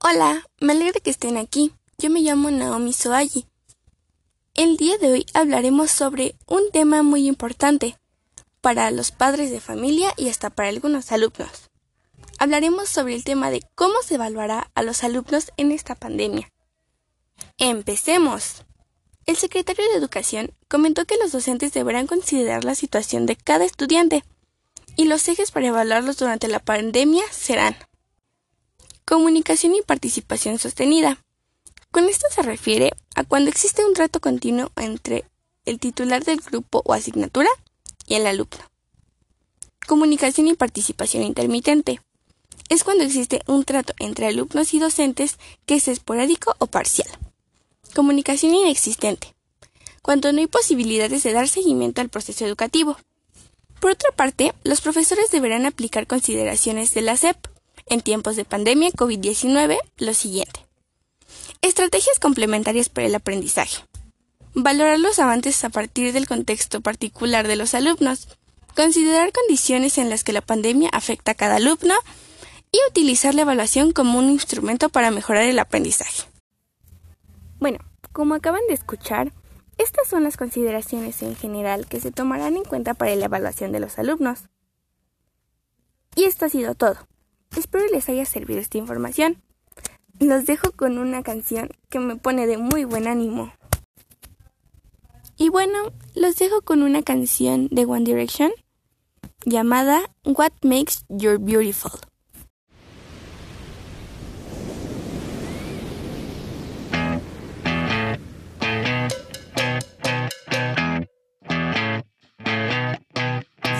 Hola, me alegra que estén aquí. Yo me llamo Naomi Soayi. El día de hoy hablaremos sobre un tema muy importante para los padres de familia y hasta para algunos alumnos. Hablaremos sobre el tema de cómo se evaluará a los alumnos en esta pandemia. Empecemos. El secretario de Educación comentó que los docentes deberán considerar la situación de cada estudiante y los ejes para evaluarlos durante la pandemia serán comunicación y participación sostenida. Con esto se refiere a cuando existe un trato continuo entre el titular del grupo o asignatura y el alumno. Comunicación y participación intermitente. Es cuando existe un trato entre alumnos y docentes que es esporádico o parcial. Comunicación inexistente. Cuando no hay posibilidades de dar seguimiento al proceso educativo. Por otra parte, los profesores deberán aplicar consideraciones de la SEP en tiempos de pandemia COVID-19 lo siguiente. Estrategias complementarias para el aprendizaje. Valorar los avances a partir del contexto particular de los alumnos. Considerar condiciones en las que la pandemia afecta a cada alumno y utilizar la evaluación como un instrumento para mejorar el aprendizaje. Bueno, como acaban de escuchar, estas son las consideraciones en general que se tomarán en cuenta para la evaluación de los alumnos. Y esto ha sido todo. Espero les haya servido esta información. Los dejo con una canción que me pone de muy buen ánimo. Y bueno, los dejo con una canción de One Direction llamada What Makes You Beautiful.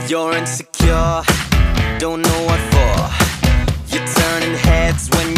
You're insecure, don't know what for. heads when